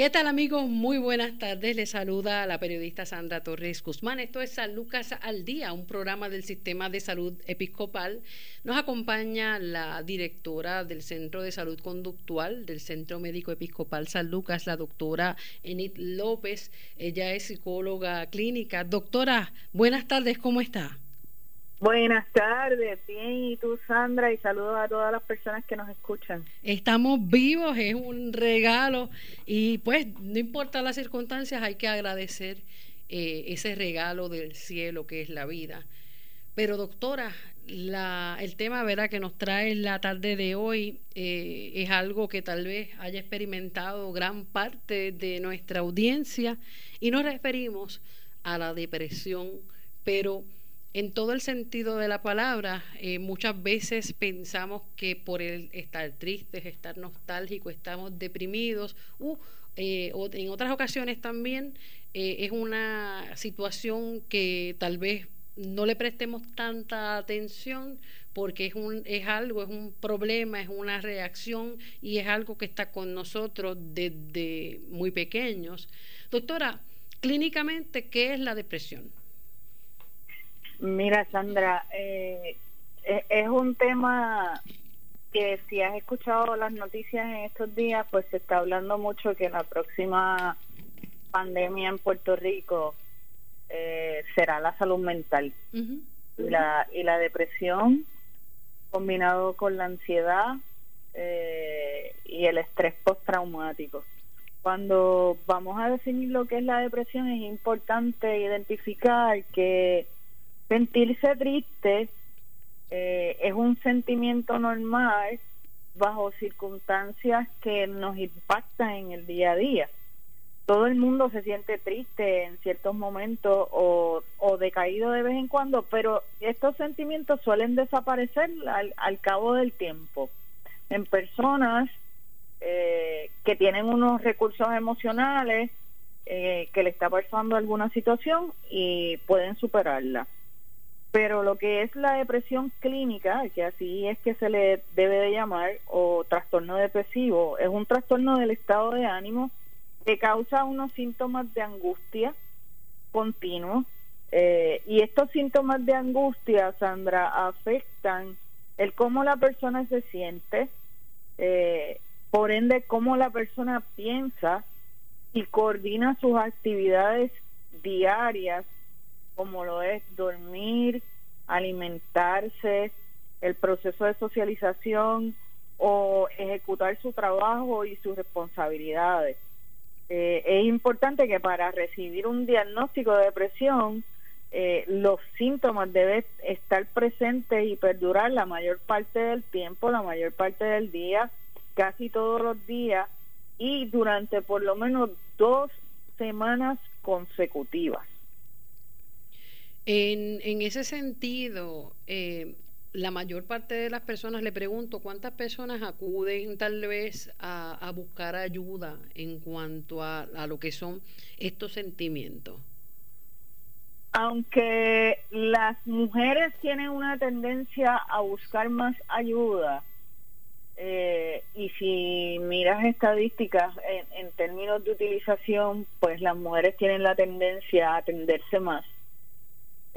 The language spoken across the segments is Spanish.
¿Qué tal amigos? Muy buenas tardes. Les saluda la periodista Sandra Torres Guzmán. Esto es San Lucas al Día, un programa del Sistema de Salud Episcopal. Nos acompaña la directora del Centro de Salud Conductual del Centro Médico Episcopal San Lucas, la doctora Enid López. Ella es psicóloga clínica. Doctora, buenas tardes, ¿cómo está? Buenas tardes, bien, y tú Sandra, y saludos a todas las personas que nos escuchan. Estamos vivos, es un regalo, y pues no importa las circunstancias, hay que agradecer eh, ese regalo del cielo que es la vida. Pero doctora, la, el tema ¿verdad? que nos trae la tarde de hoy eh, es algo que tal vez haya experimentado gran parte de nuestra audiencia y nos referimos a la depresión, pero en todo el sentido de la palabra, eh, muchas veces pensamos que por el estar tristes, estar nostálgicos, estamos deprimidos, uh, o en otras ocasiones también eh, es una situación que tal vez no le prestemos tanta atención porque es un es algo, es un problema, es una reacción y es algo que está con nosotros desde muy pequeños. Doctora, clínicamente, ¿qué es la depresión? Mira, Sandra, eh, e-, es un tema que si has escuchado las noticias en estos días, pues se está hablando mucho que la próxima pandemia en Puerto Rico eh, será la salud mental y, la, y la depresión combinado con la ansiedad eh, y el estrés postraumático. Cuando vamos a definir lo que es la depresión es importante identificar que Sentirse triste eh, es un sentimiento normal bajo circunstancias que nos impactan en el día a día. Todo el mundo se siente triste en ciertos momentos o, decaído de vez en cuando, pero estos sentimientos suelen desaparecer al, cabo del tiempo. En personas eh, que tienen unos recursos emocionales, eh, que le está pasando alguna situación y pueden superarla. Pero lo que es la depresión clínica, que así es que se le debe de llamar, o trastorno depresivo, es un trastorno del estado de ánimo que causa unos síntomas de angustia continuos. Eh, y estos síntomas de angustia, Sandra, afectan el cómo la persona se siente, eh, por ende cómo la persona piensa y coordina sus actividades diarias como lo es dormir, alimentarse, el proceso de socialización o ejecutar su trabajo y sus responsabilidades. Eh, es importante que para recibir un diagnóstico de depresión, eh, los síntomas deben estar presentes y perdurar la mayor parte del tiempo, la mayor parte del día, casi todos los días y durante por lo menos dos semanas consecutivas. En, ese sentido, eh, la mayor parte de las personas, le pregunto, ¿cuántas personas acuden tal vez a, buscar ayuda en cuanto a, a, lo que son estos sentimientos? Aunque las mujeres tienen una tendencia a buscar más ayuda, eh, y si miras estadísticas en, en términos de utilización, pues las mujeres tienen la tendencia a atenderse más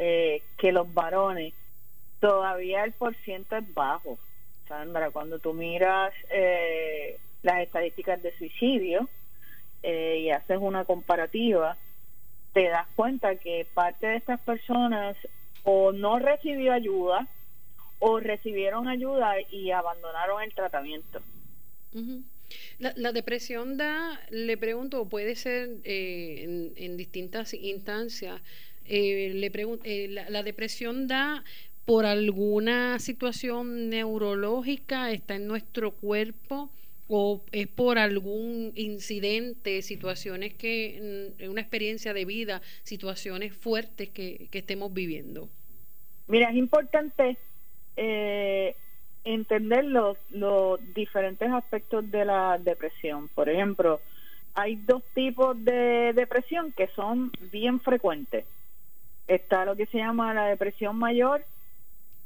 eh, que los varones, todavía el porciento es bajo. Sandra, cuando tú miras eh, las estadísticas de suicidio eh, y haces una comparativa, te das cuenta que parte de estas personas o no recibió ayuda o recibieron ayuda y abandonaron el tratamiento. la, depresión da, le pregunto, puede ser en, en, distintas instancias, eh, le eh, la, depresión da por alguna situación neurológica, está en nuestro cuerpo o es por algún incidente, situaciones que, una experiencia de vida, situaciones fuertes que, estemos viviendo. Mira, es importante eh, entender los, los diferentes aspectos de la depresión. Por ejemplo, hay dos tipos de depresión que son bien frecuentes. Está lo que se llama la depresión mayor,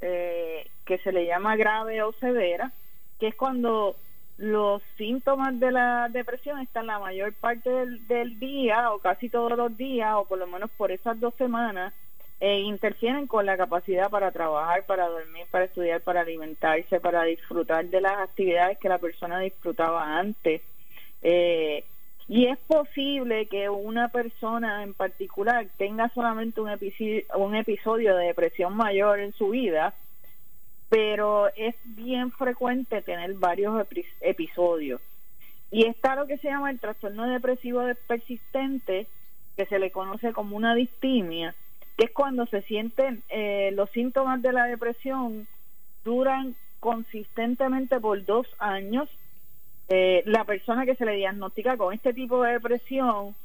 eh, que se le llama grave o severa, que es cuando los síntomas de la depresión están la mayor parte del, día o casi todos los días o por lo menos por esas dos semanas e interfieren con la capacidad para trabajar, para dormir, para estudiar, para alimentarse, para disfrutar de las actividades que la persona disfrutaba antes. Eh, y es posible que una persona en particular tenga solamente un episodio, un episodio de depresión mayor en su vida, pero es bien frecuente tener varios episodios. Y está lo que se llama el trastorno depresivo persistente, que se le conoce como una distimia, que es cuando se sienten eh, los síntomas de la depresión duran consistentemente por dos años. Eh, la persona que se le diagnostica con este tipo de depresión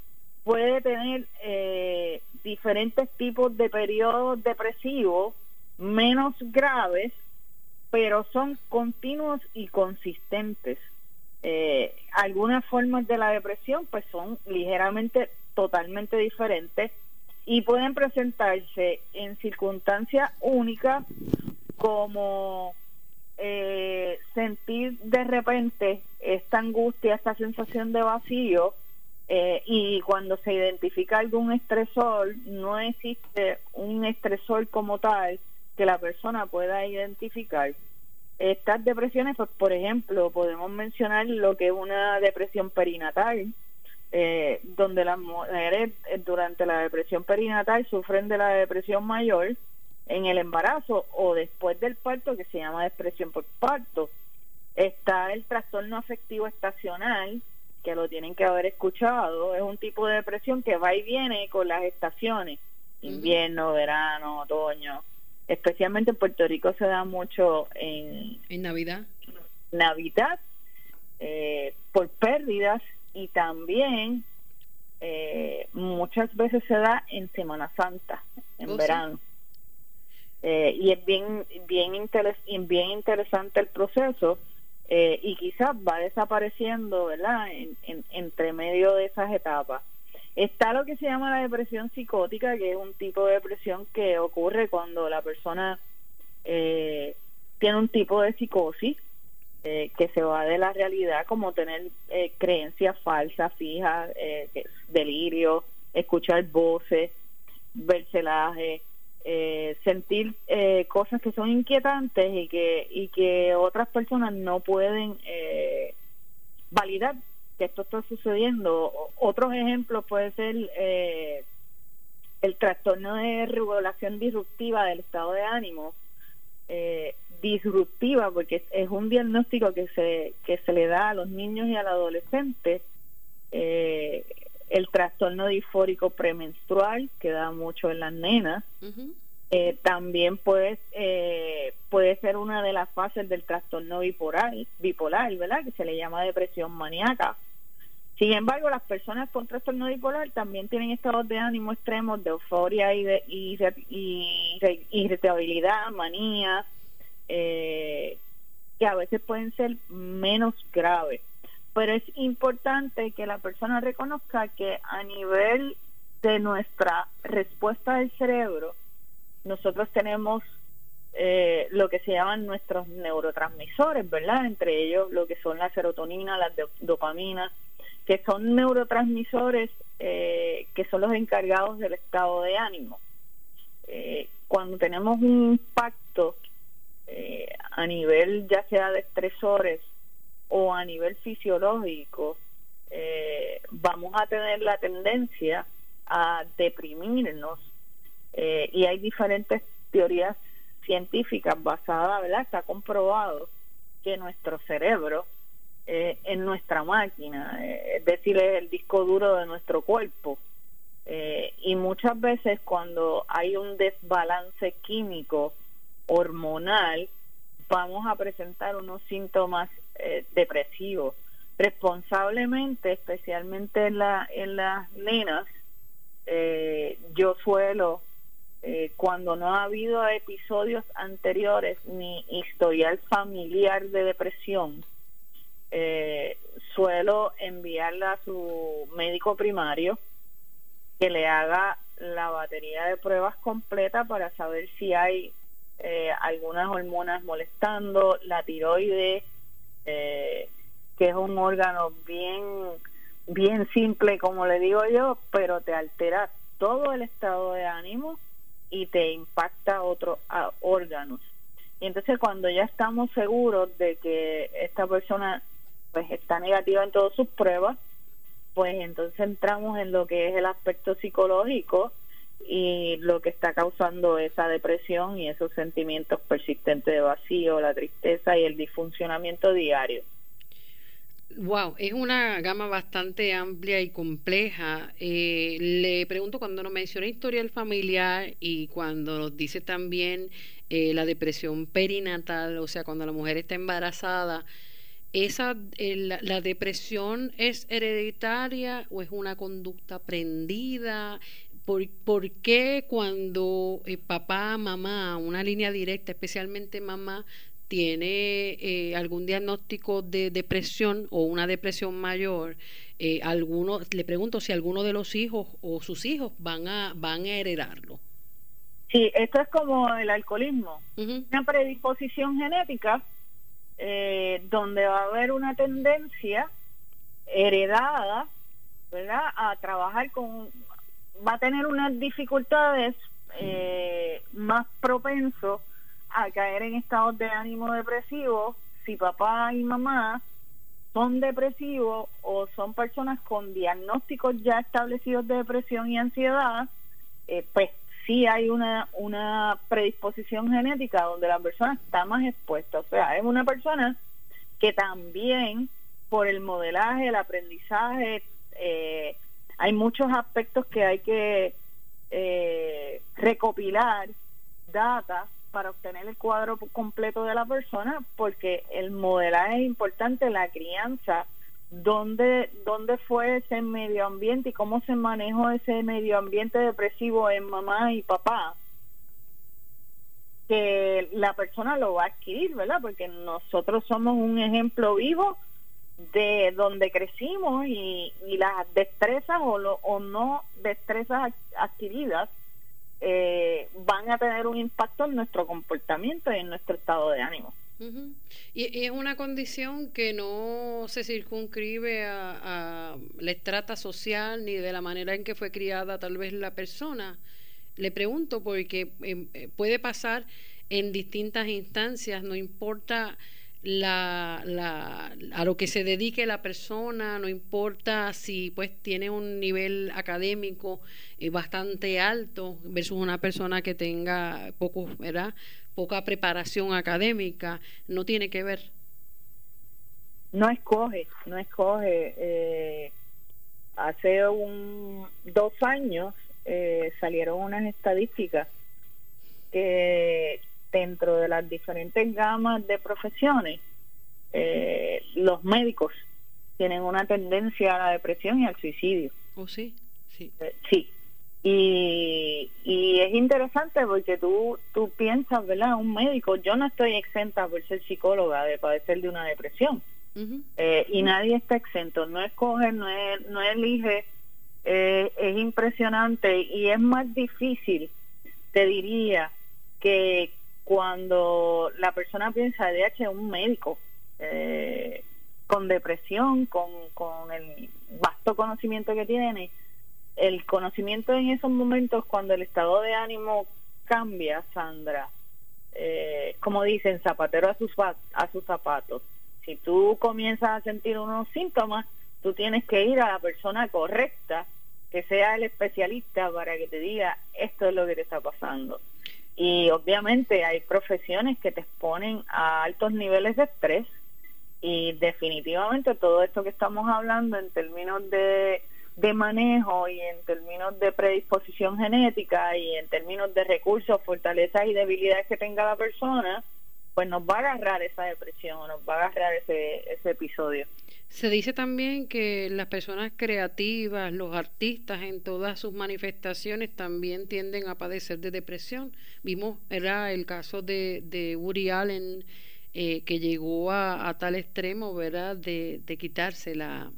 puede tener eh, diferentes tipos de periodos depresivos menos graves pero son continuos y consistentes. Eh, algunas formas de la depresión pues son ligeramente totalmente diferentes y pueden presentarse en circunstancias únicas como eh, sentir de repente esta angustia, esta sensación de vacío eh, y cuando se identifica algún estresor, no existe un estresor como tal, que la persona pueda identificar. Estas depresiones, pues, por ejemplo, podemos mencionar lo que es una depresión perinatal, eh, donde las mujeres eh, durante la depresión perinatal sufren de la depresión mayor en el embarazo o después del parto, que se llama depresión por parto. Está el trastorno afectivo estacional, que lo tienen que haber escuchado, es un tipo de depresión que va y viene con las estaciones, invierno, verano, otoño especialmente en Puerto Rico se da mucho en, en Navidad. Navidad, eh, por pérdidas y también eh, muchas veces se da en Semana Santa, en oh, verano. Eh, y es bien bien interes bien interesante el proceso y quizás va desapareciendo verdad en, entre medio de esas etapas. Está lo que se llama la depresión psicótica, que es un tipo de depresión que ocurre cuando la persona eh, tiene un tipo de psicosis eh, que se va de la realidad, como tener eh, creencias falsas, fijas, delirio, escuchar voces, ver celaje, sentir cosas que son inquietantes y que, y que otras personas no pueden validar esto está sucediendo. Otros ejemplos puede ser eh, el trastorno de regulación disruptiva del estado de ánimo, eh, disruptiva porque es, un diagnóstico que se, que se le da a los niños y al adolescente, eh, el trastorno disfórico premenstrual que da mucho en las nenas, también puede, puede ser una de las fases del trastorno bipolar, bipolar, ¿verdad? Que se le llama depresión maníaca. Sin embargo, las personas con trastorno bipolar también tienen estados de ánimo extremos de euforia y de irritabilidad, manía, eh, que a veces pueden ser menos graves. Pero es importante que la persona reconozca que a nivel de nuestra respuesta del cerebro, nosotros tenemos eh, lo que se llaman nuestros neurotransmisores, ¿verdad? Entre ellos lo que son la serotonina, la dopamina, que son neurotransmisores eh, que son los encargados del estado de ánimo. Eh, cuando tenemos un impacto eh, a nivel ya sea de estresores o a nivel fisiológico, vamos a tener la tendencia a deprimirnos y hay diferentes teorías científicas basadas, ¿verdad? Está comprobado que nuestro cerebro eh, en nuestra máquina, eh, es decir, es el disco duro de nuestro cuerpo. Eh, y muchas veces cuando hay un desbalance químico hormonal, vamos a presentar unos síntomas depresivos. Responsablemente, especialmente en, la, en las nenas, yo suelo, cuando no ha habido episodios anteriores ni historial familiar de depresión, eh, suelo enviarla a su médico primario que le haga la batería de pruebas completa para saber si hay eh, algunas hormonas molestando, la tiroides, eh, que es un órgano bien, bien simple, como le digo yo, pero te altera todo el estado de ánimo y te impacta otros órganos. Y entonces cuando ya estamos seguros de que esta persona pues está negativa en todas sus pruebas, pues entonces entramos en lo que es el aspecto psicológico y lo que está causando esa depresión y esos sentimientos persistentes de vacío, la tristeza y el disfuncionamiento diario. Wow, es una gama bastante amplia y compleja. Eh, le pregunto cuando nos menciona historial familiar y cuando nos dice también eh, la depresión perinatal, o sea, cuando la mujer está embarazada, esa la, depresión es hereditaria o es una conducta aprendida ¿Por, ¿Por, qué cuando eh, papá, mamá, una línea directa, especialmente mamá, tiene eh, algún diagnóstico de depresión o una depresión mayor, eh, alguno, le pregunto si alguno de los hijos o sus hijos van a, van a heredarlo. Sí, esto es como el alcoholismo, una predisposición genética eh, donde va a haber una tendencia heredada, ¿verdad?, a trabajar con, va a tener unas dificultades eh, más propenso a caer en estados de ánimo depresivo si papá y mamá son depresivos o son personas con diagnósticos ya establecidos de depresión y ansiedad, eh, pues sí hay una, una predisposición genética donde la persona está más expuesta. O sea, es una persona que también por el modelaje, el aprendizaje, eh, hay muchos aspectos que hay que eh, recopilar, data, para obtener el cuadro completo de la persona, porque el modelaje es importante, la crianza, dónde, dónde fue ese medio ambiente y cómo se manejó ese medio ambiente depresivo en mamá y papá, que la persona lo va a adquirir, ¿verdad? Porque nosotros somos un ejemplo vivo de donde crecimos y, las destrezas o, o no destrezas adquiridas eh, van a tener un impacto en nuestro comportamiento y en nuestro estado de ánimo. y, es una condición que no se circunscribe a, la estrata social ni de la manera en que fue criada tal vez la persona. Le pregunto porque em, eh, puede pasar en distintas instancias, no importa la, la, a lo que se dedique la persona, no importa si pues tiene un nivel académico eh, bastante alto versus una persona que tenga poco, ¿verdad? poca preparación académica, no tiene que ver. No escoge, no escoge. Eh, hace un, dos años eh, salieron unas estadísticas que dentro de las diferentes gamas de profesiones, eh, los médicos tienen una tendencia a la depresión y al suicidio. ¿Oh, sí? Sí. Eh, sí. Y, y es interesante porque tú, tú piensas, ¿verdad? Un médico, yo no estoy exenta por ser psicóloga de padecer de una depresión. Eh, y nadie está exento, no escoge, no, no elige, es impresionante y es más difícil, te diría, que, cuando la persona piensa DH un médico eh, con depresión, con, con el vasto conocimiento que tiene, el conocimiento en esos momentos cuando el estado de ánimo cambia, Sandra, eh, como dicen, zapatero a sus, a sus zapatos. Si tú comienzas a sentir unos síntomas, tú tienes que ir a la persona correcta, que sea el especialista para que te diga esto es lo que te está pasando. Y obviamente hay profesiones que te exponen a altos niveles de estrés y definitivamente todo esto que estamos hablando en términos de, de manejo y en términos de predisposición genética y en términos de recursos, fortalezas y debilidades que tenga la persona, pues nos va a agarrar esa depresión, nos va a agarrar ese, ese episodio. Se dice también que las personas creativas, los artistas en todas sus manifestaciones también tienden a padecer de depresión. Vimos era el caso de, de Uri Allen eh, que llegó a, tal extremo, ¿verdad?, de, quitarse la,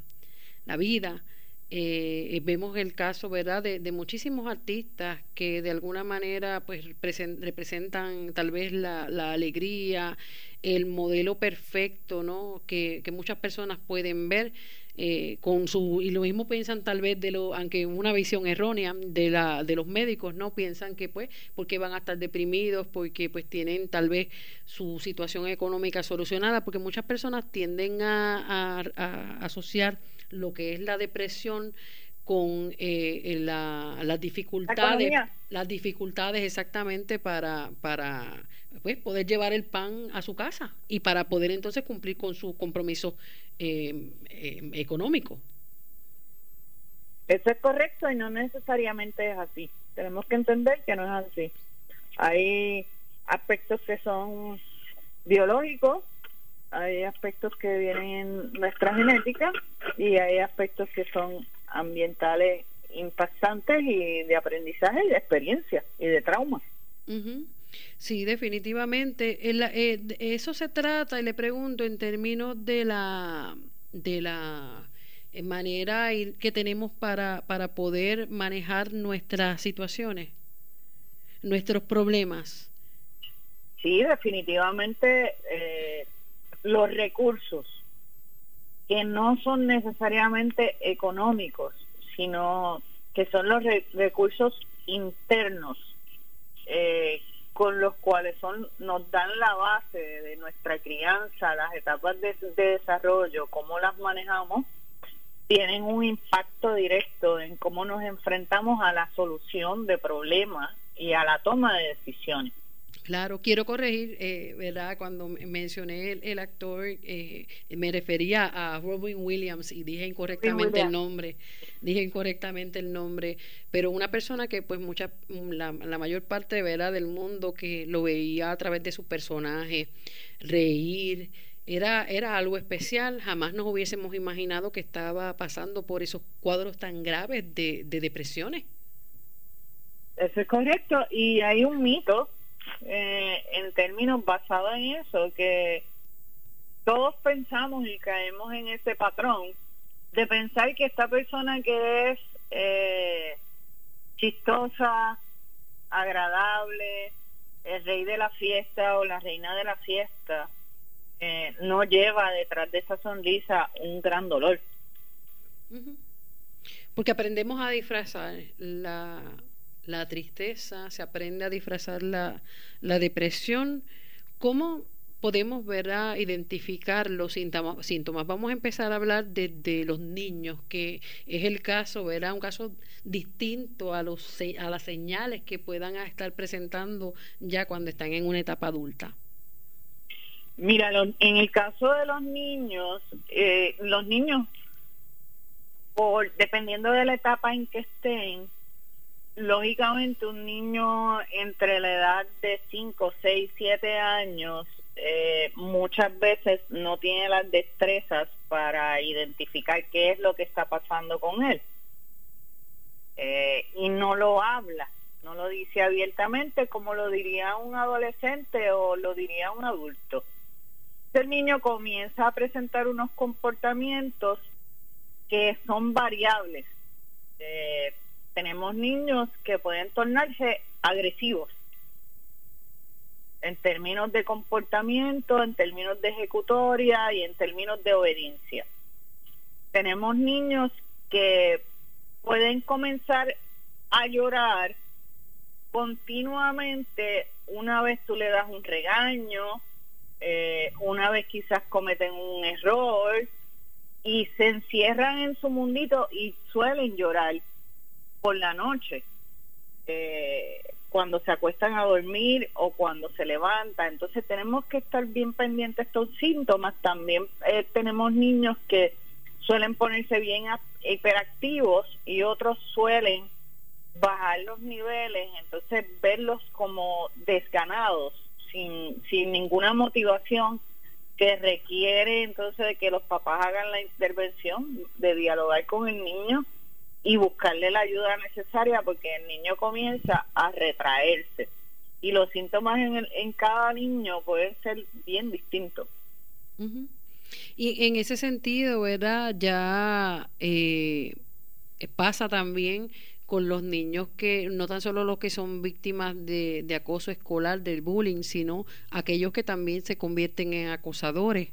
la vida. eh, vemos el caso, ¿verdad?, de, muchísimos artistas que de alguna manera pues representan tal vez la, la, alegría, el modelo perfecto, ¿no?, que, que muchas personas pueden ver. Eh, con su y lo mismo piensan tal vez de lo aunque una visión errónea de la de los médicos no piensan que pues porque van a estar deprimidos porque pues tienen tal vez su situación económica solucionada porque muchas personas tienden a asociar lo que es la depresión con eh, las dificultades las dificultades exactamente para para pues poder llevar el pan a su casa y para poder entonces cumplir con su compromiso eh, eh, económico. Eso es correcto y no necesariamente es así. Tenemos que entender que no es así. Hay aspectos que son biológicos hay aspectos que vienen en nuestra genética y hay aspectos que son ambientales impactantes y de aprendizaje y de experiencia y de trauma. Sí, definitivamente. Eh, eso se trata, y le pregunto, en términos de la, de la eh, manera que tenemos para, para poder manejar nuestras situaciones, nuestros problemas. Sí, definitivamente eh, los recursos que no son necesariamente económicos, sino que son los recursos internos eh, con los cuales son nos dan la base de nuestra crianza, las etapas de, de desarrollo, cómo las manejamos, tienen un impacto directo en cómo nos enfrentamos a la solución de problemas y a la toma de decisiones. Claro, quiero corregir, eh, ¿verdad? Cuando mencioné el, actor, eh, me refería a Robin Williams y dije incorrectamente el nombre, dije incorrectamente el nombre, pero una persona que pues mucha, la, mayor parte, ¿verdad? Del mundo que lo veía a través de su personaje, reír, era, era algo especial, jamás nos hubiésemos imaginado que estaba pasando por esos cuadros tan graves de, de depresiones. Eso es correcto, y hay un mito eh, en términos basados en eso, que todos pensamos y caemos en ese patrón de pensar que esta persona que es eh, chistosa, agradable, el rey de la fiesta o la reina de la fiesta, eh, no lleva detrás de esa sonrisa un gran dolor. Porque aprendemos a disfrazar la la tristeza, se aprende a disfrazar la, la depresión. ¿Cómo podemos ver a identificar los síntomas, Vamos a empezar a hablar de, los niños, que es el caso, ¿verdad? Un caso distinto a, los, a las señales que puedan estar presentando ya cuando están en una etapa adulta. Mira, en el caso de los niños, eh, los niños, por, dependiendo de la etapa en que estén, lógicamente un niño entre la edad de 5, 6, 7 años eh, muchas veces no tiene las destrezas para identificar qué es lo que está pasando con él. Eh, y no lo habla, no lo dice abiertamente como lo diría un adolescente o lo diría un adulto. El niño comienza a presentar unos comportamientos que son variables. Eh, tenemos niños que pueden tornarse agresivos en términos de comportamiento, en términos de ejecutoria y en términos de obediencia. Tenemos niños que pueden comenzar a llorar continuamente una vez tú le das un regaño, eh, una vez quizás cometen un error y se encierran en su mundito y suelen llorar por la noche, eh, cuando se acuestan a dormir o cuando se levantan. Entonces tenemos que estar bien pendientes de estos síntomas. También eh, tenemos niños que suelen ponerse bien hiperactivos y otros suelen bajar los niveles, entonces verlos como desganados, sin, sin ninguna motivación que requiere entonces de que los papás hagan la intervención, de dialogar con el niño y buscarle la ayuda necesaria porque el niño comienza a retraerse y los síntomas en, en cada niño pueden ser bien distintos. Y en ese sentido, ¿verdad? Ya eh, pasa también con los niños que no tan solo los que son víctimas de, de acoso escolar, del bullying, sino aquellos que también se convierten en acosadores.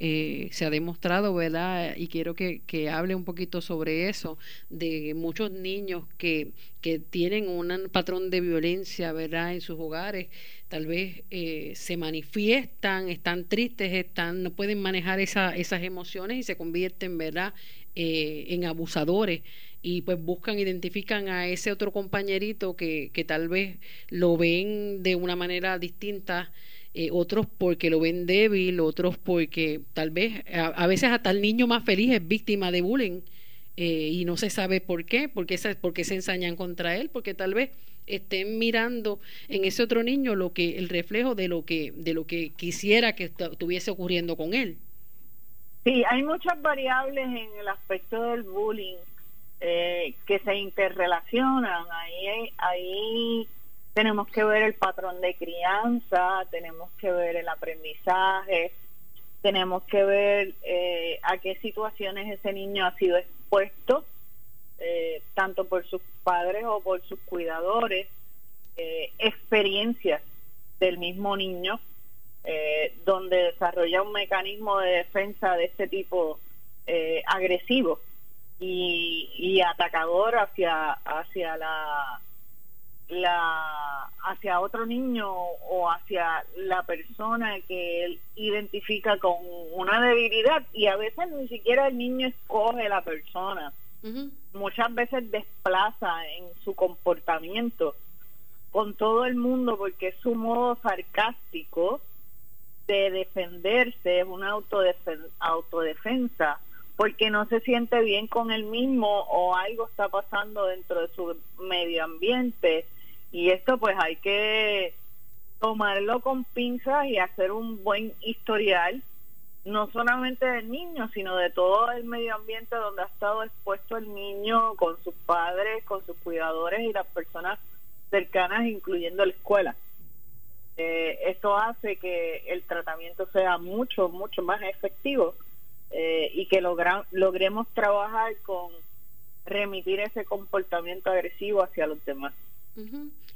Eh, se ha demostrado, ¿verdad? Y quiero que, que, hable un poquito sobre eso, de muchos niños que, que tienen un patrón de violencia, ¿verdad? En sus hogares, tal vez eh, se manifiestan, están tristes, están, no pueden manejar esa, esas emociones y se convierten, ¿verdad? Eh, en abusadores y pues buscan, identifican a ese otro compañerito que, que tal vez lo ven de una manera distinta, eh, otros porque lo ven débil, otros porque tal vez, a, veces hasta el niño más feliz es víctima de bullying eh, y no se sabe por qué, porque, porque se ensañan contra él, porque tal vez estén mirando en ese otro niño lo que el reflejo de lo que de lo que quisiera que estuviese ocurriendo con él. Sí, hay muchas variables en el aspecto del bullying eh, que se interrelacionan. Ahí, ahí tenemos que ver el patrón de crianza, tenemos que ver el aprendizaje, tenemos que ver eh, a qué situaciones ese niño ha sido expuesto, eh, tanto por sus padres o por sus cuidadores, experiencias del mismo niño, donde desarrolla un mecanismo de defensa de este tipo agresivo y, atacador hacia hacia la la hacia otro niño o hacia la persona que él identifica con una debilidad y a veces ni siquiera el niño escoge la persona. Muchas veces desplaza en su comportamiento con todo el mundo porque es su modo sarcástico de defenderse es una autodefensa porque no se siente bien con él mismo o algo está pasando dentro de su medio ambiente y esto pues hay que tomarlo con pinzas y hacer un buen historial no solamente del niño sino de todo el medio ambiente donde ha estado expuesto el niño con sus padres con sus cuidadores y las personas cercanas incluyendo la escuela eh, esto hace que el tratamiento sea mucho mucho más efectivo eh, y que logremos trabajar con remitir ese comportamiento agresivo hacia los demás.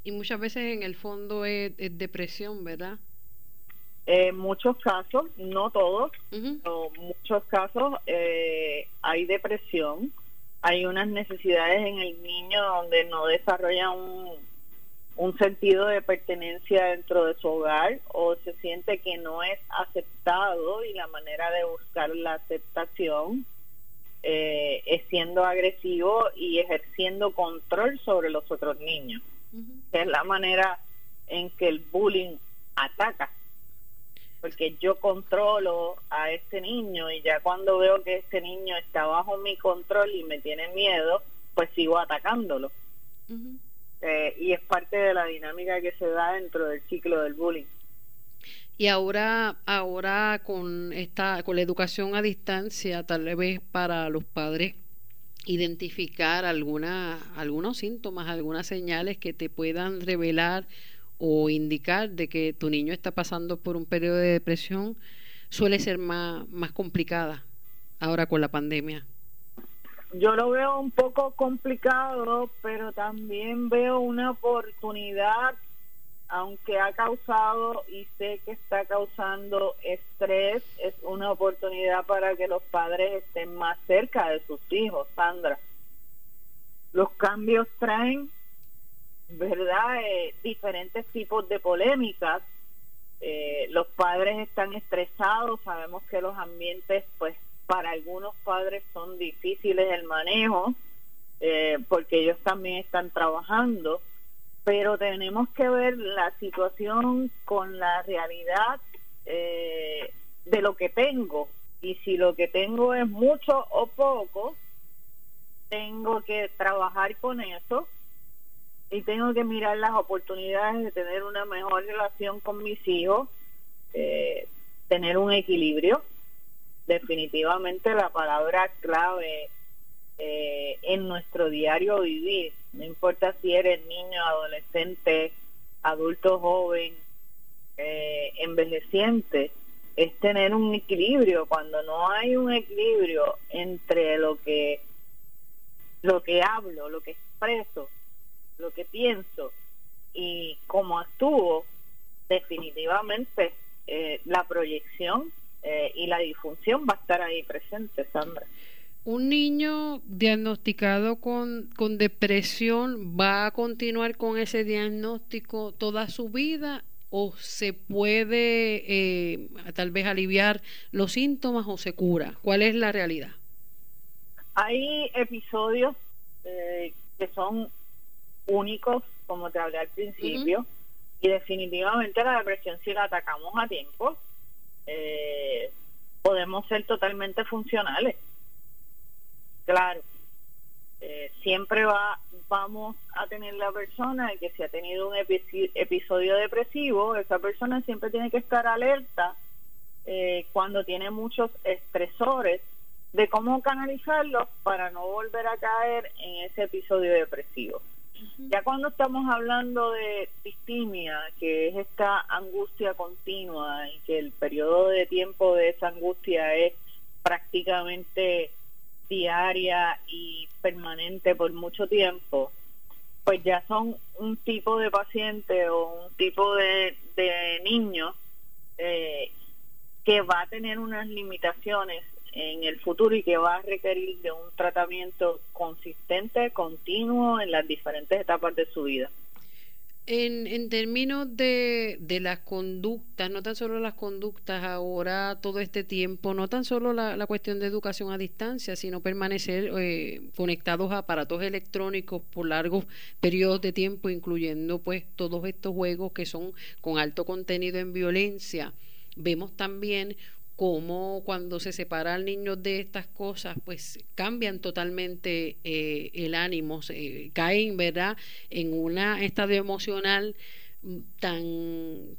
Y muchas veces en el fondo es, depresión, ¿verdad? En muchos casos, no todos, pero en muchos casos eh, hay depresión, hay unas necesidades en el niño donde no desarrolla un, un sentido de pertenencia dentro de su hogar o se siente que no es aceptado y la manera de buscar la aceptación eh, es siendo agresivo y ejerciendo control sobre los otros niños. Es la manera en que el bullying ataca. Porque yo controlo a este niño y ya cuando veo que este niño está bajo mi control y me tiene miedo, pues sigo atacándolo. Eh, y es parte de la dinámica que se da dentro del ciclo del bullying. Y ahora, ahora con esta, con la educación a distancia, tal vez para los padres identificar alguna, algunos síntomas, algunas señales que te puedan revelar o indicar de que tu niño está pasando por un periodo de depresión, suele ser más, más complicada ahora con la pandemia. Yo lo veo un poco complicado, pero también veo una oportunidad, aunque ha causado y sé que está causando estrés, es una oportunidad para que los padres estén más cerca de sus hijos, Sandra. Los cambios traen, ¿verdad?, eh, diferentes tipos de polémicas. Eh, los padres están estresados, sabemos que los ambientes pues para algunos padres son difíciles el manejo eh, porque ellos también están trabajando, pero tenemos que ver la situación con la realidad eh, de lo que tengo. Y si lo que tengo es mucho o poco, tengo que trabajar con eso y tengo que mirar las oportunidades de tener una mejor relación con mis hijos, eh, tener un equilibrio. Definitivamente la palabra clave eh, en nuestro diario vivir. No importa si eres niño, adolescente, adulto joven, eh, envejeciente, es tener un equilibrio. Cuando no hay un equilibrio entre lo que lo que hablo, lo que expreso, lo que pienso y cómo actúo, definitivamente eh, la proyección eh, y la disfunción va a estar ahí presente, Sandra. ¿Un niño diagnosticado con, con depresión va a continuar con ese diagnóstico toda su vida o se puede eh, tal vez aliviar los síntomas o se cura? ¿Cuál es la realidad? Hay episodios eh, que son únicos, como te hablé al principio, y definitivamente la depresión si la atacamos a tiempo, eh, podemos ser totalmente funcionales. Claro, eh, siempre va vamos a tener la persona que si ha tenido un episodio depresivo, esa persona siempre tiene que estar alerta eh, cuando tiene muchos estresores de cómo canalizarlos para no volver a caer en ese episodio depresivo. Ya cuando estamos hablando de distimia, que es esta angustia continua y que el periodo de tiempo de esa angustia es prácticamente diaria y permanente por mucho tiempo, pues ya son un tipo de paciente o un tipo de, niño eh, que va a tener unas limitaciones en el futuro y que va a requerir de un tratamiento consistente, continuo en las diferentes etapas de su vida. En, en términos de, de, las conductas, no tan solo las conductas ahora, todo este tiempo, no tan solo la, la cuestión de educación a distancia, sino permanecer eh, conectados a aparatos electrónicos por largos periodos de tiempo, incluyendo pues todos estos juegos que son con alto contenido en violencia. Vemos también cómo cuando se separa al niño de estas cosas, pues cambian totalmente eh, el ánimo, se, caen, ¿verdad?, en un estado emocional mm, tan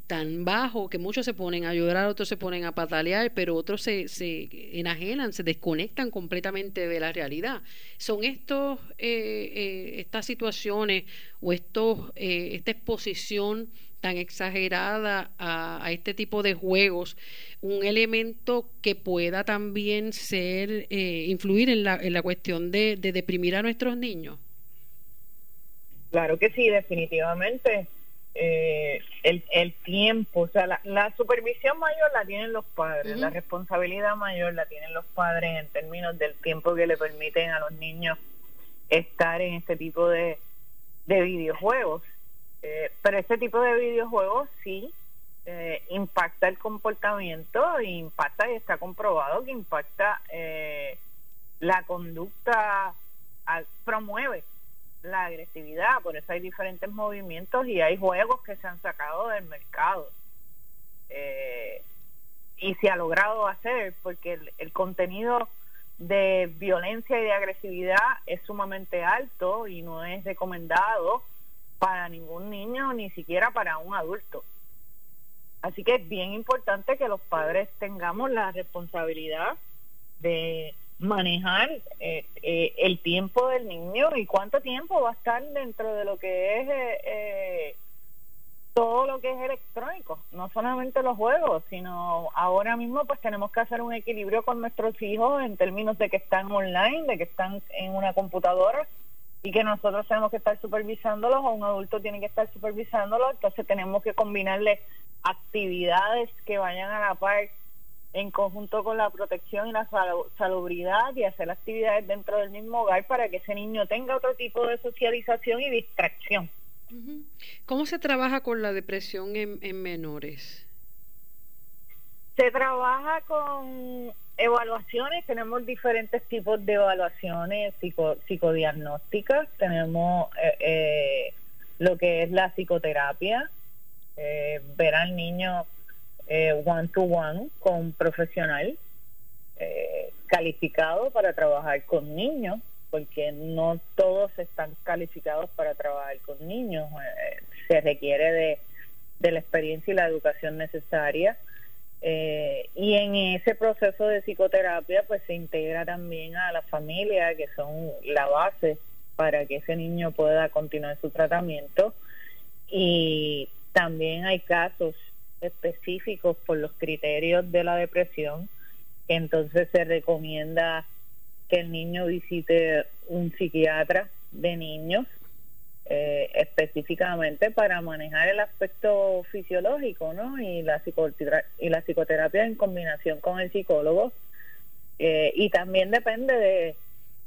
tan bajo que muchos se ponen a llorar, otros se ponen a patalear, pero otros se, se enajenan, se desconectan completamente de la realidad. Son estos eh, eh, estas situaciones o estos esta exposición tan exagerada a, este tipo de juegos, un elemento que pueda también ser, eh, influir en la, en la cuestión de, deprimir a nuestros niños? Claro que sí, definitivamente. Eh, el, el, tiempo, o sea, la, supervisión mayor la tienen los padres, la responsabilidad mayor la tienen los padres en términos del tiempo que le permiten a los niños estar en este tipo de, de videojuegos. Eh, pero este tipo de videojuegos sí eh, impacta el comportamiento impacta y está comprobado que impacta eh, la conducta, promueve la agresividad, por eso hay diferentes movimientos y hay juegos que se han sacado del mercado. y se ha logrado hacer porque el contenido de violencia y de agresividad es sumamente alto y no es recomendado para ningún niño, ni siquiera para un adulto. Así que es bien importante que los padres tengamos la responsabilidad de manejar eh, eh, el tiempo del niño y cuánto tiempo va a estar dentro de lo que es eh, todo lo que es electrónico, no solamente los juegos, sino ahora mismo pues tenemos que hacer un equilibrio con nuestros hijos en términos de que están online, de que están en una computadora, y que nosotros tenemos que estar supervisándolos o un adulto tiene que estar supervisándolos, entonces tenemos que combinarle actividades que vayan a la par en conjunto con la protección y la salubridad y hacer actividades dentro del mismo hogar para que ese niño tenga otro tipo de socialización y distracción. ¿Cómo se trabaja con la depresión en, en menores? Se trabaja con Evaluaciones, tenemos diferentes tipos de evaluaciones psico, psicodiagnósticas. Tenemos eh, eh, lo que es la psicoterapia, eh, ver al niño one to one con un profesional calificado para trabajar con niños, porque no todos están calificados para trabajar con niños. se requiere de la experiencia y la educación necesaria eh, y en ese proceso de psicoterapia pues se integra también a la familia, que son la base para que ese niño pueda continuar su tratamiento. Y también hay casos específicos por los criterios de la depresión, que entonces se recomienda que el niño visite un psiquiatra de niños eh, específicamente para manejar el aspecto fisiológico, ¿no? Y la, y la psicoterapia en combinación con el psicólogo. Eh, y también depende de,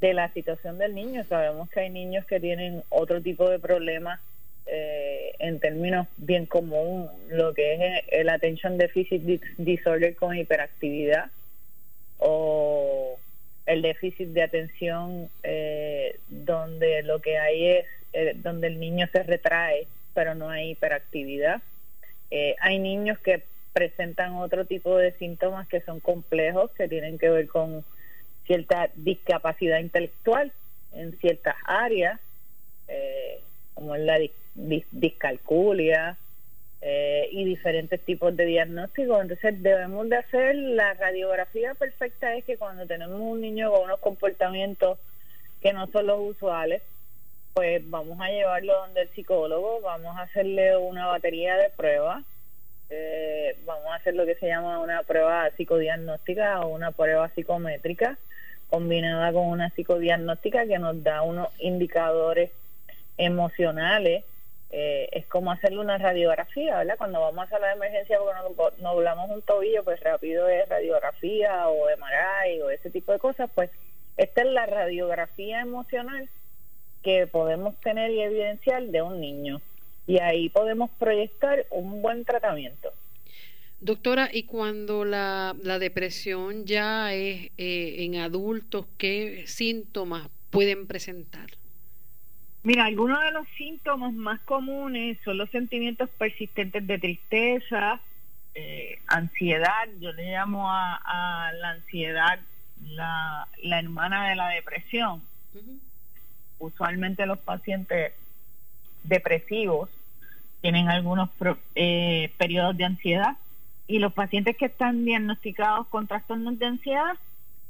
de, la situación del niño. Sabemos que hay niños que tienen otro tipo de problemas eh, en términos bien común, lo que es el attention deficit disorder con hiperactividad o el déficit de atención donde lo que hay es eh, donde el niño se retrae, pero no hay hiperactividad. Eh, hay niños que presentan otro tipo de síntomas que son complejos, que tienen que ver con cierta discapacidad intelectual en ciertas áreas, eh, como la discalculia y diferentes tipos de diagnósticos. Entonces debemos de hacer la radiografía perfecta es que cuando tenemos un niño con unos comportamientos que no son los usuales, pues vamos a llevarlo donde el psicólogo, vamos a hacerle una batería de pruebas, eh, vamos a hacer lo que se llama una prueba psicodiagnóstica o una prueba psicométrica combinada con una psicodiagnóstica que nos da unos indicadores emocionales. Eh, es como hacerle una radiografía, ¿verdad? Cuando vamos a la emergencia porque nos, nos un tobillo, pues rápido es radiografía o MRI o ese tipo de cosas, pues esta es la radiografía emocional que podemos tener y evidenciar de un niño. Y ahí podemos proyectar un buen tratamiento. Doctora, y cuando la, la depresión ya es eh, en adultos, ¿qué síntomas pueden presentar? Mira, algunos de los síntomas más comunes son los sentimientos persistentes de tristeza, eh, ansiedad, yo le llamo a, la ansiedad la, la, hermana de la depresión. Usualmente los pacientes depresivos tienen algunos eh, periodos de ansiedad y los pacientes que están diagnosticados con trastornos de ansiedad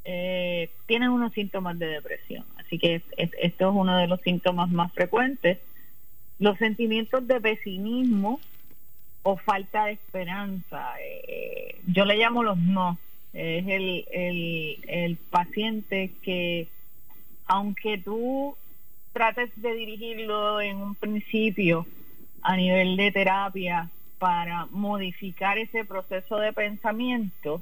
eh, tienen unos síntomas de depresión. Así que esto es uno de los síntomas más frecuentes. Los sentimientos de pesimismo o falta de esperanza, eh, yo le llamo los no. Es el, el, el paciente que, aunque tú trates de dirigirlo en un principio a nivel de terapia para modificar ese proceso de pensamiento,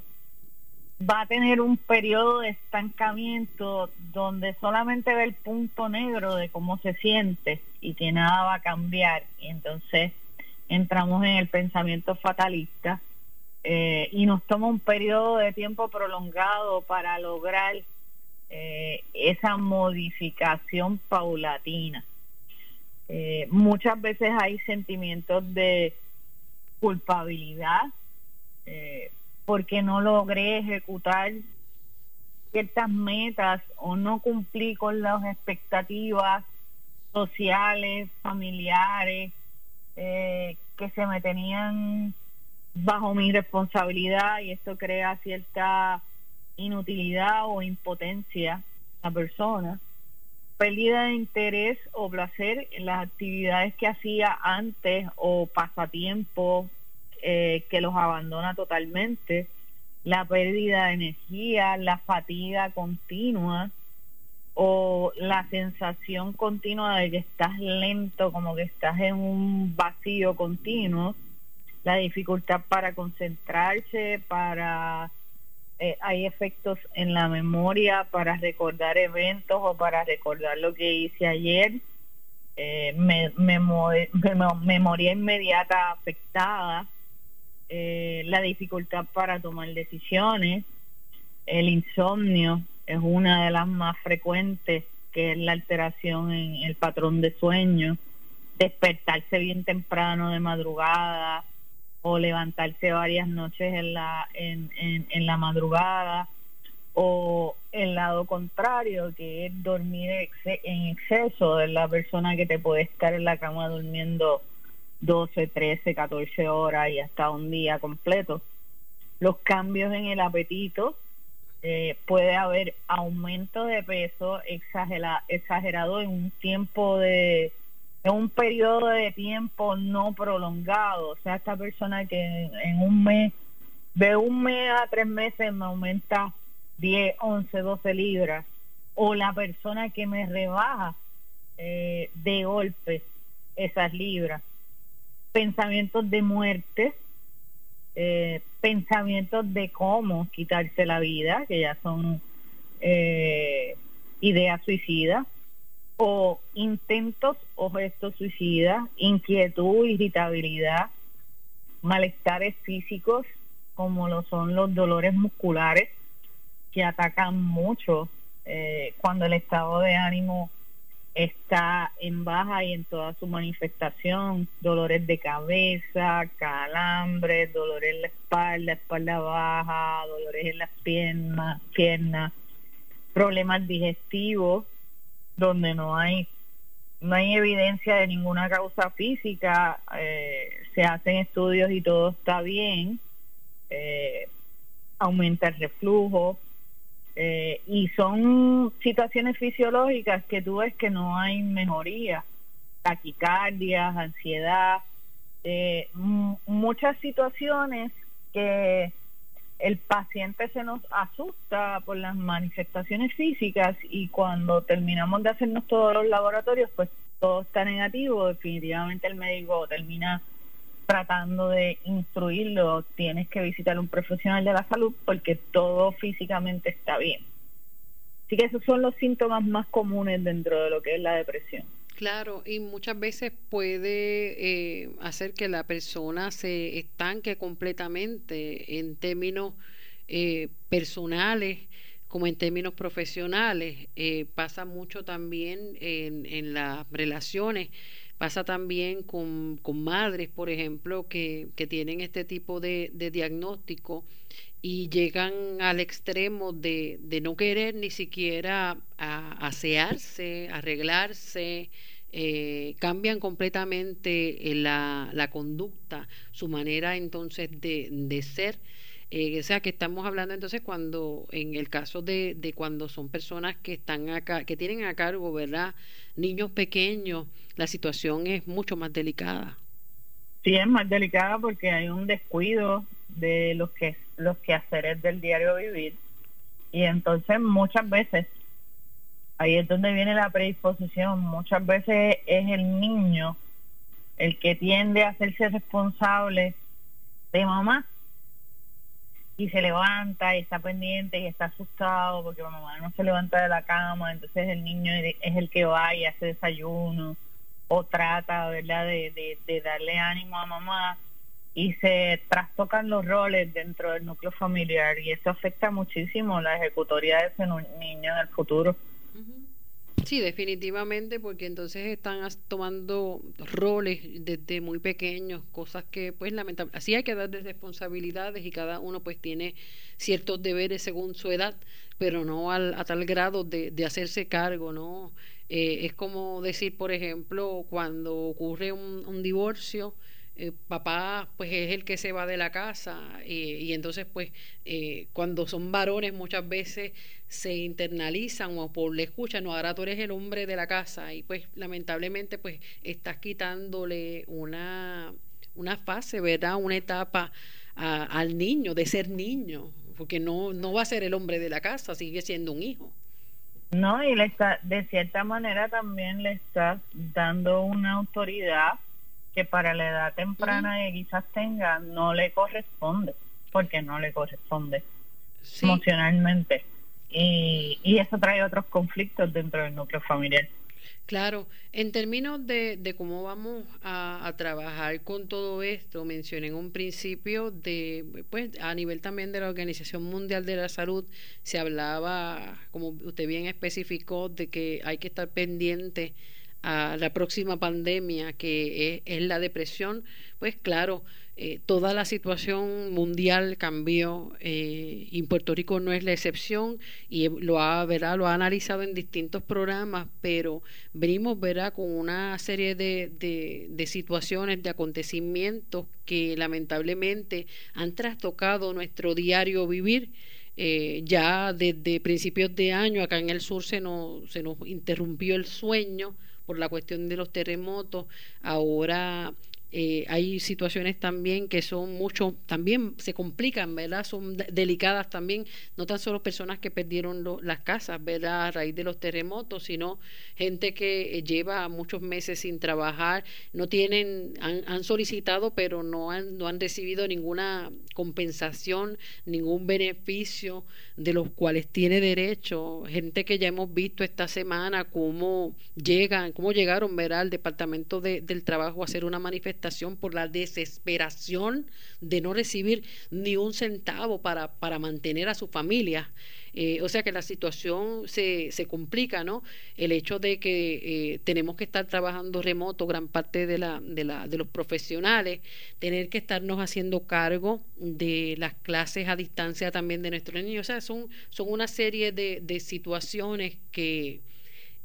va a tener un periodo de estancamiento donde solamente ve el punto negro de cómo se siente y que nada va a cambiar. Y entonces entramos en el pensamiento fatalista eh, y nos toma un periodo de tiempo prolongado para lograr eh, esa modificación paulatina. Eh, muchas veces hay sentimientos de culpabilidad porque no logré ejecutar ciertas metas o no cumplí con las expectativas sociales, familiares, que se me tenían bajo mi responsabilidad y esto crea cierta inutilidad o impotencia la persona, pérdida de interés o placer en las actividades que hacía antes o pasatiempo eh, que los abandona totalmente, la pérdida de energía, la fatiga continua o la sensación continua de que estás lento, como que estás en un vacío continuo, la dificultad para concentrarse, para eh, hay efectos en la memoria para recordar eventos o para recordar lo que hice ayer. Eh, me, memoria inmediata afectada, eh, la dificultad para tomar decisiones, el insomnio es una de las más frecuentes, que es la alteración en el patrón de sueño, despertarse bien temprano de madrugada, o levantarse varias noches en la, en, en, la madrugada, o el lado contrario, que es dormir en exceso, de la persona que te puede estar en la cama durmiendo 12, 13, 14 horas y hasta un día completo. Los cambios en el apetito, eh, puede haber aumento de peso exagerado en un tiempo de en un periodo de tiempo no prolongado. O sea, esta persona que en, un mes, de un mes a tres meses me aumenta 10, 11, 12 libras. o la persona que me rebaja eh, de golpe esas libras. Pensamientos de muerte, eh, pensamientos de cómo quitarse la vida, que ya son eh, ideas suicidas, o intentos o gestos suicidas, inquietud, irritabilidad, malestares físicos, como lo son los dolores musculares, que atacan mucho eh, cuando el estado de ánimo está en baja y en toda su manifestación, dolores de cabeza, calambres, dolores en la espalda, espalda baja, dolores en las piernas, piernas, problemas digestivos, donde no hay no hay evidencia de ninguna causa física, eh, se hacen estudios y todo está bien, eh, aumenta el reflujo, eh, y son situaciones fisiológicas que tú ves que no hay mejoría, taquicardias, ansiedad, eh, muchas situaciones que el paciente se nos asusta por las manifestaciones físicas y cuando terminamos de hacernos todos los laboratorios, pues todo está negativo, definitivamente el médico termina tratando de instruirlo, tienes que visitar a un profesional de la salud porque todo físicamente está bien. Así que esos son los síntomas más comunes dentro de lo que es la depresión. Claro, y muchas veces puede eh, hacer que la persona se estanque completamente en términos eh, personales como en términos profesionales. Eh, pasa mucho también en, en las relaciones Pasa también con, con madres, por ejemplo, que, que tienen este tipo de, de diagnóstico y llegan al extremo de, de no querer ni siquiera asearse, arreglarse, eh, cambian completamente eh, la, la, conducta, su manera entonces de, de ser. Eh, o sea que estamos hablando entonces cuando, en el caso de, de cuando son personas que están acá, que tienen a cargo, ¿verdad? Niños pequeños, la situación es mucho más delicada. Sí, es más delicada porque hay un descuido de los que los quehaceres del diario vivir y entonces muchas veces ahí es donde viene la predisposición muchas veces es el niño el que tiende a hacerse responsable de mamá y se levanta y está pendiente y está asustado porque mamá no se levanta de la cama entonces el niño es el que va y hace desayuno o trata, ¿verdad?, de, de, darle ánimo a mamá y se trastocan los roles dentro del núcleo familiar y eso afecta muchísimo la ejecutoria de ese niño en el futuro. Sí, definitivamente, porque entonces están tomando roles desde muy pequeños, cosas que pues lamentablemente, así hay que darles responsabilidades y cada uno pues tiene ciertos deberes según su edad, pero no al, a tal grado de, de hacerse cargo, ¿no? Eh, es como decir, por ejemplo, cuando ocurre un, divorcio, eh, papá pues es el que se va de la casa eh, y entonces pues cuando son varones muchas veces se internalizan o por le escuchan, no, ahora tú eres el hombre de la casa y pues lamentablemente pues estás quitándole una, una fase, ¿verdad? Una etapa al niño, de ser niño, porque no, no va a ser el hombre de la casa, sigue siendo un hijo. No, y le está, de cierta manera también le estás dando una autoridad que para la edad temprana que quizás tenga no le corresponde, porque no le corresponde emocionalmente. Y, y eso trae otros conflictos dentro del núcleo familiar. Claro, en términos de, de cómo vamos a, trabajar con todo esto, mencioné en un principio de, pues a nivel también de la Organización Mundial de la Salud, se hablaba, como usted bien especificó, de que hay que estar pendiente a la próxima pandemia, que es la depresión, pues claro, eh, toda la situación mundial cambió eh, y Puerto Rico no es la excepción y lo ha, ¿verdad? lo ha analizado en distintos programas, pero venimos ¿verdad? con una serie de, de, situaciones, de acontecimientos que lamentablemente han trastocado nuestro diario vivir. Eh, ya desde principios de año acá en el sur se nos, se nos interrumpió el sueño por la cuestión de los terremotos. Ahora Eh, hay situaciones también que son mucho, también se complican, ¿verdad? Son delicadas también, no tan solo personas que perdieron las casas, ¿verdad? A raíz de los terremotos, sino gente que eh, lleva muchos meses sin trabajar, no tienen, han, han solicitado, pero no han, no han recibido ninguna compensación, ningún beneficio de los cuales tiene derecho. Gente que ya hemos visto esta semana cómo llegan, cómo llegaron, ¿verdad? Al Departamento del Trabajo a hacer una manifestación por la desesperación de no recibir ni un centavo para, para mantener a su familia. Eh, o sea que la situación se, se complica, ¿no? El hecho de que eh, tenemos que estar trabajando remoto, gran parte de, la, de, la, de los profesionales, tener que estarnos haciendo cargo de las clases a distancia también de nuestros niños. O sea, son, son una serie de, de situaciones que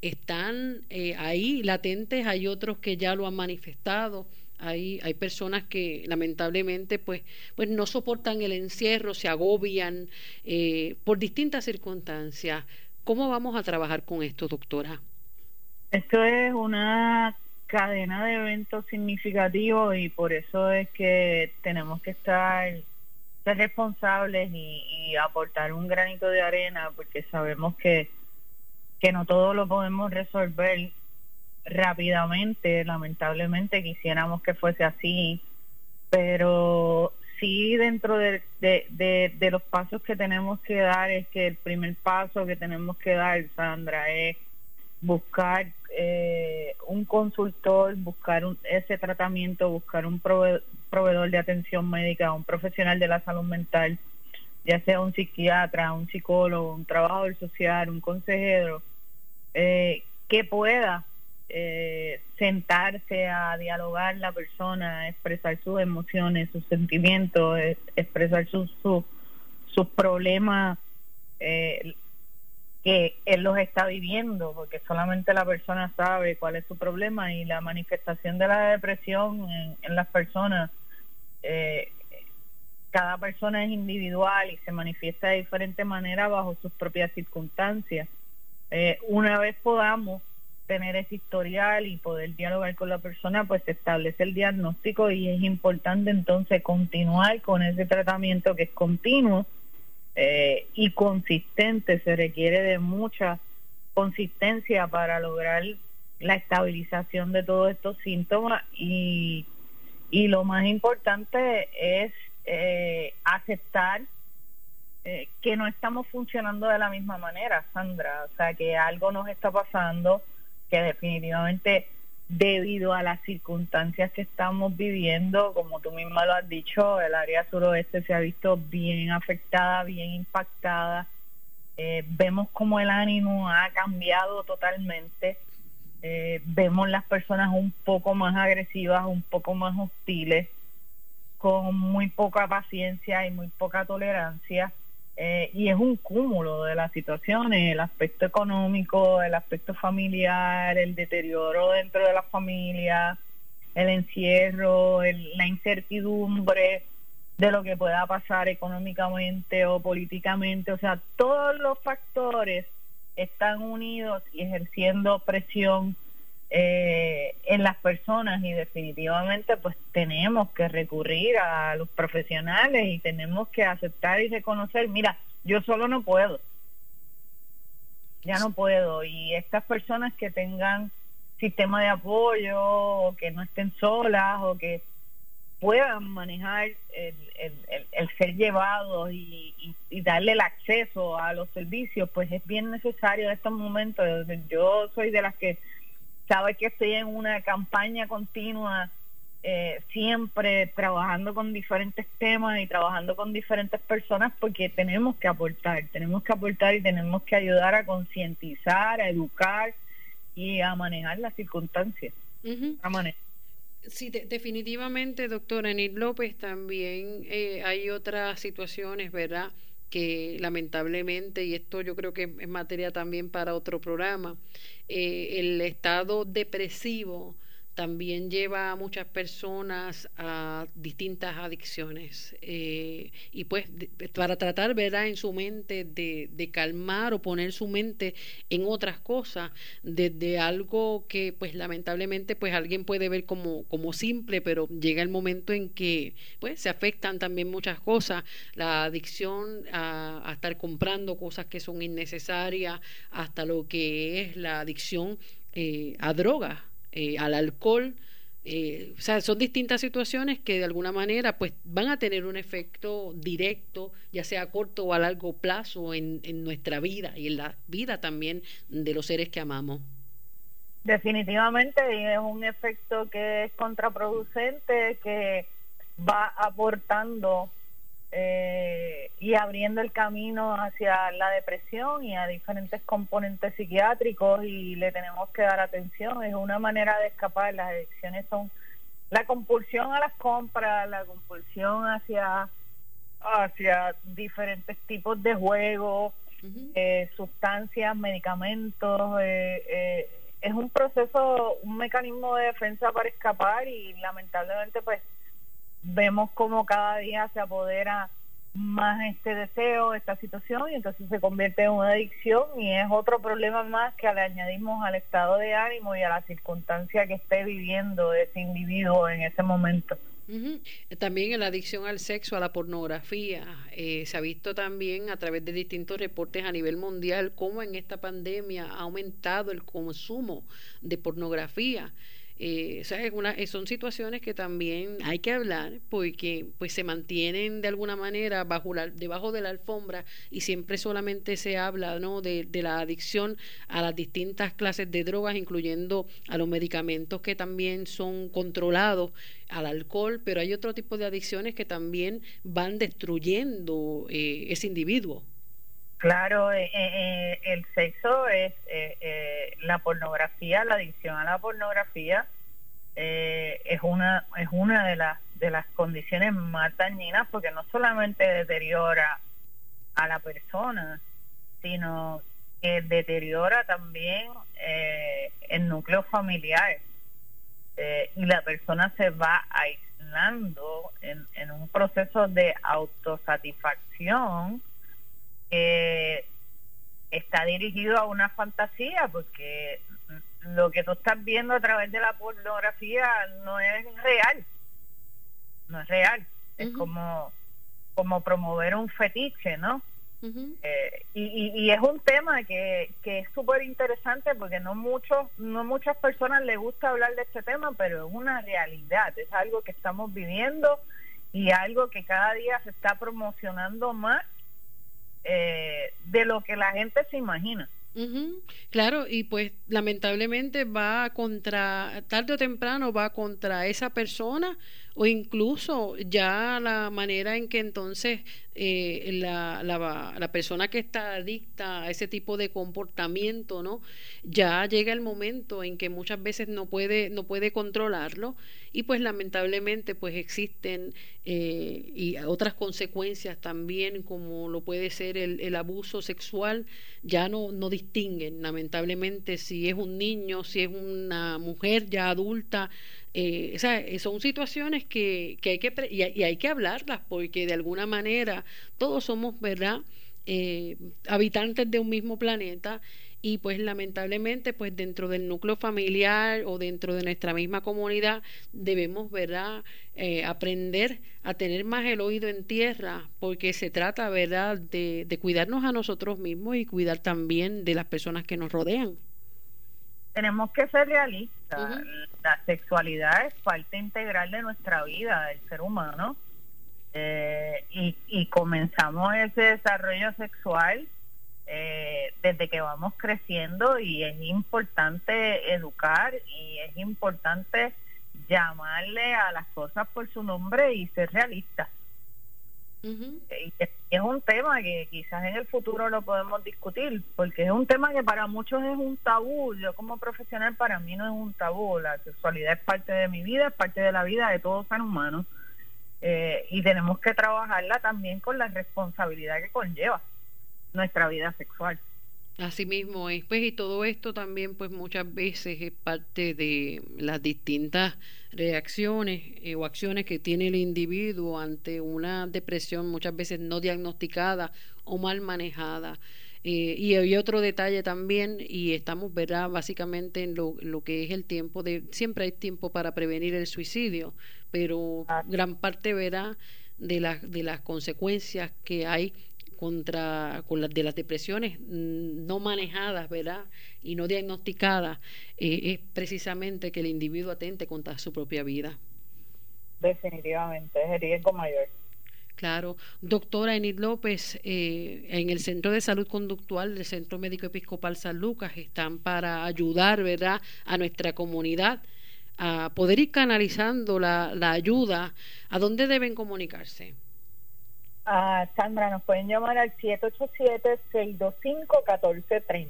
están eh, ahí latentes, hay otros que ya lo han manifestado hay, hay personas que lamentablemente pues, pues no soportan el encierro, se agobian eh, por distintas circunstancias. ¿Cómo vamos a trabajar con esto, doctora? Esto es una cadena de eventos significativos y por eso es que tenemos que estar ser responsables y, y, aportar un granito de arena porque sabemos que, que no todo lo podemos resolver rápidamente, lamentablemente quisiéramos que fuese así, pero sí dentro de, de, los pasos que tenemos que dar es que el primer paso que tenemos que dar, Sandra, es buscar eh, un consultor, buscar ese tratamiento, buscar un proveedor de atención médica, un profesional de la salud mental, ya sea un psiquiatra, un psicólogo, un trabajador social, un consejero, eh, que pueda eh, sentarse a dialogar la persona, expresar sus emociones, sus sentimientos, expresar sus sus problemas eh, que él los está viviendo, porque solamente la persona sabe cuál es su problema y la manifestación de la depresión en, las personas, eh, cada persona es individual y se manifiesta de diferente manera bajo sus propias circunstancias. una vez podamos tener ese historial y poder dialogar con la persona, pues se establece el diagnóstico y es importante entonces continuar con ese tratamiento que es continuo eh, y consistente. Se requiere de mucha consistencia para lograr la estabilización de todos estos síntomas y, y lo más importante es eh, aceptar eh, que no estamos funcionando de la misma manera, Sandra. O sea, que algo nos está pasando, que definitivamente debido a las circunstancias que estamos viviendo, como tú misma lo has dicho, el área suroeste se ha visto bien afectada, bien impactada. Eh, vemos como el ánimo ha cambiado totalmente. Eh, vemos las personas un poco más agresivas, un poco más hostiles, con muy poca paciencia y muy poca tolerancia. Eh, y es un cúmulo de las situaciones, el aspecto económico, el aspecto familiar, el deterioro dentro de la familia, el encierro, la incertidumbre de lo que pueda pasar económicamente o políticamente, o sea, todos los factores están unidos y ejerciendo presión eh, en las personas y definitivamente pues tenemos que recurrir a los profesionales y tenemos que aceptar y reconocer, mira, yo solo no puedo, ya no puedo y estas personas que tengan sistema de apoyo o que no estén solas o que puedan manejar el, el, ser llevados y, y, darle el acceso a los servicios, pues es bien necesario en estos momentos. Yo soy de las que sabe que estoy en una campaña continua, eh, siempre trabajando con diferentes temas y trabajando con diferentes personas porque tenemos que aportar, tenemos que aportar y tenemos que ayudar a concientizar, a educar y a manejar las circunstancias. Sí, definitivamente, doctora Enid López, también eh, hay otras situaciones, ¿verdad? Que lamentablemente, y esto yo creo que es materia también para otro programa, eh, el estado depresivo también lleva a muchas personas a distintas adicciones. Eh, y pues para tratar, ¿verdad?, en su mente de, calmar o poner su mente en otras cosas, desde algo que pues lamentablemente pues alguien puede ver como, como simple, pero llega el momento en que pues se afectan también muchas cosas, la adicción a, a estar comprando cosas que son innecesarias, hasta lo que es la adicción eh, a drogas, eh, al alcohol. Eh, o sea, son distintas situaciones que de alguna manera pues van a tener un efecto directo, ya sea a corto o a largo plazo en, en nuestra vida y en la vida también de los seres que amamos. Definitivamente es un efecto que es contraproducente, que va aportando eh, y abriendo el camino hacia la depresión y a diferentes componentes psiquiátricos y le tenemos que dar atención. Es una manera de escapar. Las adicciones son la compulsión a las compras, la compulsión hacia, hacia diferentes tipos de juegos, eh, sustancias, medicamentos. Eh, es un proceso, un mecanismo de defensa para escapar y lamentablemente pues vemos como cada día se apodera más este deseo, esta situación, y entonces se convierte en una adicción y es otro problema más que le añadimos al estado de ánimo y a la circunstancia que esté viviendo ese individuo en ese momento. También la adicción al sexo, a la pornografía. Eh, se ha visto también a través de distintos reportes a nivel mundial cómo en esta pandemia ha aumentado el consumo de pornografía. Eh, una, eh, son situaciones que también hay que hablar porque pues se mantienen de alguna manera bajo la, debajo de la alfombra y siempre solamente se habla ¿no? de, la adicción a las distintas clases de drogas, incluyendo a los medicamentos que también son controlados, al alcohol, pero hay otro tipo de adicciones que también van destruyendo eh, ese individuo. Claro, eh, eh, el sexo es eh, la pornografía, la adicción a la pornografía es una es una de las de las condiciones más dañinas porque no solamente deteriora a la persona, sino que deteriora también el núcleo familiar. Y la persona se va aislando en, en un proceso de autosatisfacción eh, está dirigido a una fantasía porque lo que tú estás viendo a través de la pornografía no es real no es real. Es como como promover un fetiche no eh, y, y, es un tema que, que es súper interesante porque no muchos no muchas personas les gusta hablar de este tema pero es una realidad es algo que estamos viviendo y algo que cada día se está promocionando más eh, de lo que la gente se imagina. Claro, y pues lamentablemente va contra, tarde o temprano va contra esa persona o incluso ya la manera en que entonces eh, la, la, la, persona que está adicta a ese tipo de comportamiento, ¿no? Ya llega el momento en que muchas veces no puede, no puede controlarlo y pues lamentablemente pues existen eh, y otras consecuencias también como lo puede ser el, el abuso sexual, ya no, no distinguen lamentablemente si es un niño, si es una mujer ya adulta, eh, o sea, eh, son situaciones que, que hay que y, hay que hablarlas porque de alguna manera todos somos, ¿verdad? Eh, habitantes de un mismo planeta y pues lamentablemente pues dentro del núcleo familiar o dentro de nuestra misma comunidad debemos verdad eh, aprender a tener más el oído en tierra porque se trata verdad de, de cuidarnos a nosotros mismos y cuidar también de las personas que nos rodean tenemos que ser realistas. La sexualidad es parte integral de nuestra vida, del ser humano. Eh, y, y, comenzamos ese desarrollo sexual eh, desde que vamos creciendo y es importante educar y es importante llamarle a las cosas por su nombre y ser realistas. Y es un tema que quizás en el futuro lo podemos discutir, porque es un tema que para muchos es un tabú. Yo como profesional para mí no es un tabú. La sexualidad es parte de mi vida, es parte de la vida de todo ser humano. Eh, y tenemos que trabajarla también con la responsabilidad que conlleva nuestra vida sexual. Así mismo es, pues, y todo esto también, pues, muchas veces es parte de las distintas reacciones eh, o acciones que tiene el individuo ante una depresión muchas veces no diagnosticada o mal manejada. Eh, y hay otro detalle también, y estamos, ¿verdad? Básicamente en lo, lo que es el tiempo de, siempre hay tiempo para prevenir el suicidio, pero ah. gran parte, ¿verdad? De, las de las consecuencias que hay contra con las de las depresiones mm, no manejadas, ¿verdad? Y no diagnosticadas, eh, es precisamente que el individuo atente contra su propia vida. Definitivamente, es el riesgo mayor. Claro. Doctora Enid López, eh, en el Centro de Salud Conductual del Centro Médico Episcopal San Lucas están para ayudar, ¿verdad?, a nuestra comunidad a poder ir canalizando la, la ayuda. ¿A dónde deben comunicarse? Ah, Sandra, nos pueden llamar al 787-625-1430.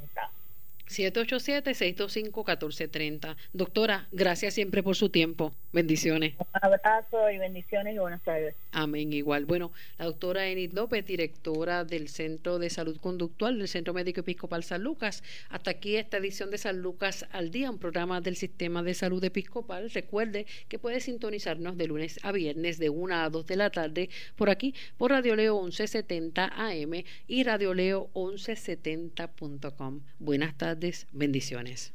787-625-1430. Doctora, gracias siempre por su tiempo. Bendiciones. Un abrazo y bendiciones y buenas tardes. Amén, igual. Bueno, la doctora Enid López, directora del Centro de Salud Conductual del Centro Médico Episcopal San Lucas. Hasta aquí esta edición de San Lucas al Día, un programa del Sistema de Salud Episcopal. Recuerde que puede sintonizarnos de lunes a viernes de 1 a 2 de la tarde por aquí, por Radio Leo 1170 AM y Radio Leo 1170.com. Buenas tardes bendiciones.